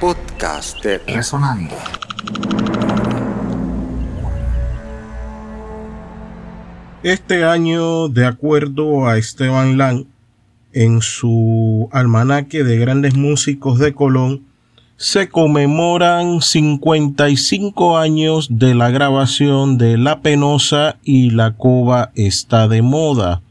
Podcast de Resonando. Este año, de acuerdo a Esteban Lang, en su almanaque de grandes músicos de Colón, se conmemoran 55 años de la grabación de La Penosa y La Cova está de moda.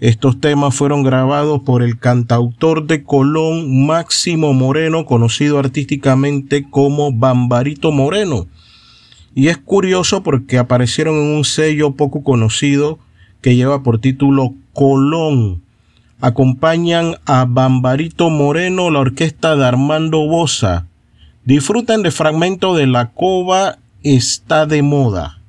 Estos temas fueron grabados por el cantautor de Colón Máximo Moreno, conocido artísticamente como Bambarito Moreno. Y es curioso porque aparecieron en un sello poco conocido que lleva por título Colón. Acompañan a Bambarito Moreno la orquesta de Armando Bosa. Disfruten de fragmento de La Cova está de moda.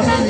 감사합니다.